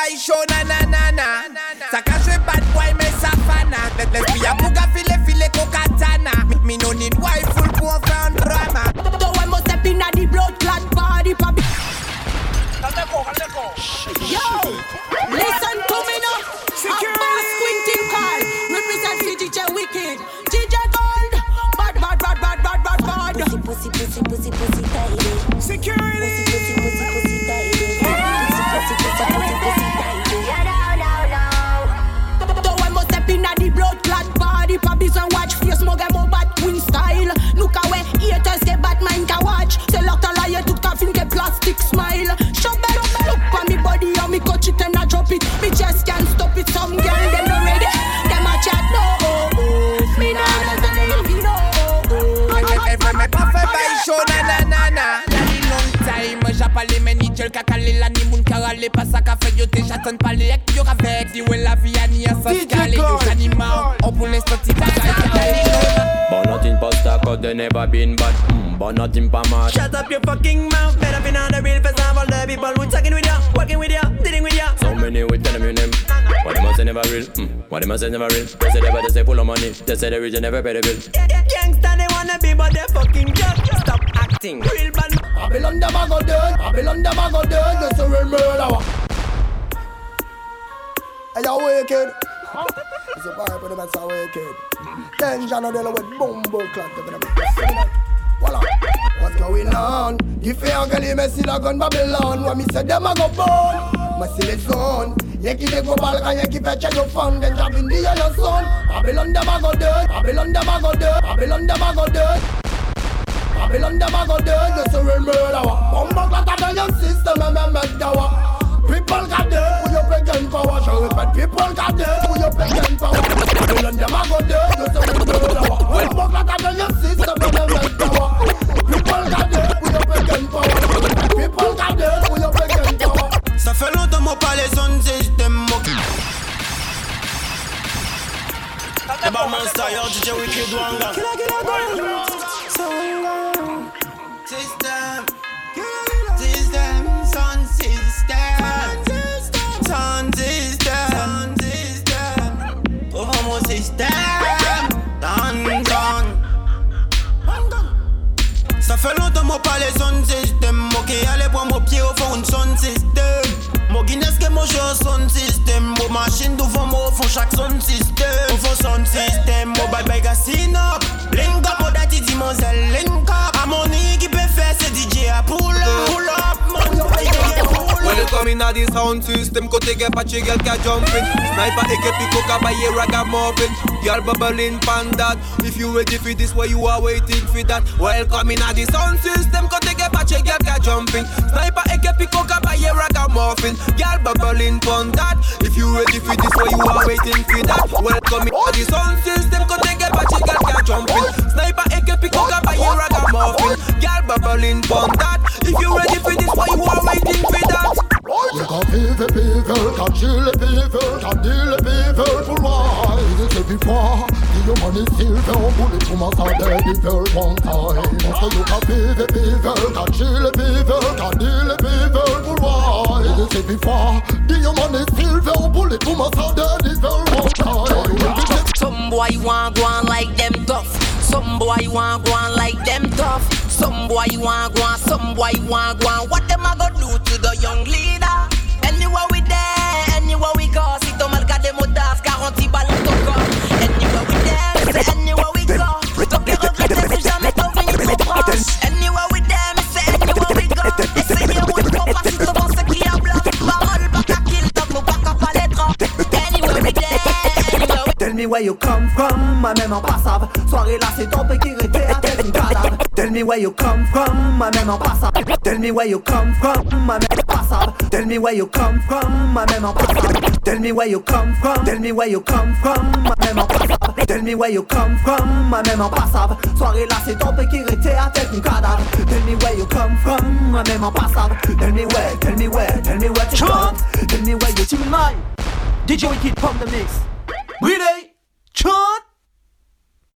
pas faire bail chaud, nanana. Ça cache bad boy, mais ça fana. Lesbia bouga file file kokatana. Me no need wife full pour faire drama. Though I must step in at the blood clot body, papi. Yo, listen to me now. I'm boss Quintin Call. Represent for DJ Wycked. DJ Gold. Bad, bad, bad, bad, bad, bad, bad. Pussy, pussy, pussy, pussy, pussy tight. Security. J'appelle mes ni gel kakale la ni moun karale pas ça qu'a fait yo te j'attends pas les ek yo avec di ouais la vie a ni a sans calé yo j'anima on pour l'instant ti But nothing past that cause they never been bad. Mm, But nothing pa mad Shut up your fucking mouth. Better be not the real face of all the people who talking with ya, working with ya, dealing with ya. So many we tell them your name. What them a say never real? Mm, What them a say never real? They say they better say full of money. They say the region never pay the bill. Gangsta they wanna be, but they fucking just stop acting. Real bad. Babylon them a go dead, Babylon them a go dead, this is real murder. Hey, you wicked. It's a vibe with them that's a wicked. Then Jano deal with bumbo clock. it. What's going on? The fair girl, you messy la gun Babylon. When me say them a go born, my silly son. Yeki de go balka, yeki peche yo fun. Then jab in the yellow sun. Babylon them a go dead, Babylon them a go dead, Babylon them a go dead. Babylon them a go dead, this is real murder. Bumbo clock at your system and me make the People got dead with your pagan power. Show it, but people got dead with your pagan power. Babylon them a go dead, this is real murder. Bumbo clock at your system and me make the People got dead with your pagan power. People got dead with your pagan power. Ça fait longtemps mon pas les zones système mon The bad man style, DJ Wycked Wanga System Ça fait longtemps moi pas les zones système. Moi qui allais pour mon pied au fond une son Moi Guinness que moi joue un son système. Moi machine devant moi au fond chaque son système In at the sound system, kote get patchy, girl can jumping. Sniper, AK, pick up, buy a ragamuffin. Girl bubbling pan that. If you ready for this, why you are waiting for that? Welcome in at the sound system, kote get patchy, girl can jumping. Sniper, AK, pick up, buy a ragamuffin. Girl bubbling pan that. If you ready for this, why you are waiting for that? Welcome in at the sound system, girl can jumping. Sniper, AK, pick up, buy a. Girl bubbling pan that. If you ready for this, why you are waiting for that? You can people, people, can chill people, can deal people for why? This is before, the money down, bullet to my side, very one time So you can people, people, can chill people, can deal people for why? This is before, the money down, bullet to my side, very one time Some boy want go on like them tough. Some boy want go on like them tough. Some boy want go on, some boy want go on. What them a go do to the young leader? Anywhere we there, anywhere we go. Si ton mal garde motas, 40 balles ton corps. Anywhere we there, anywhere we go. Ton pire regret, c'est jamais ton fini trop proche. Anywhere we there, c'est anywhere we go. Essayez route pour pas si ton vent se crie à blanc. Parole, pas qu'à kill, top, nous pas qu'à pas les trop. Anywhere we there, anywhere we Tell me where you come from, ma même en passable. Soirée là, c'est ton qui était tête une cadavre. Tell me where you come from, ma même en passable. Tell me where you come from, ma même en passable. Tell me where you come from, ma même en passable. Tell me where you come from, tell me where you come from, ma même en passable. Tell me where you come from, ma même en passable. Soirée là, c'est ton qui était à tête une cadavre. Tell me where you come from, ma même en passable. Tell me where, tell me where, tell me where to come. Tell me where you Tonight, DJ Wycked from the mix. Ready? Chum!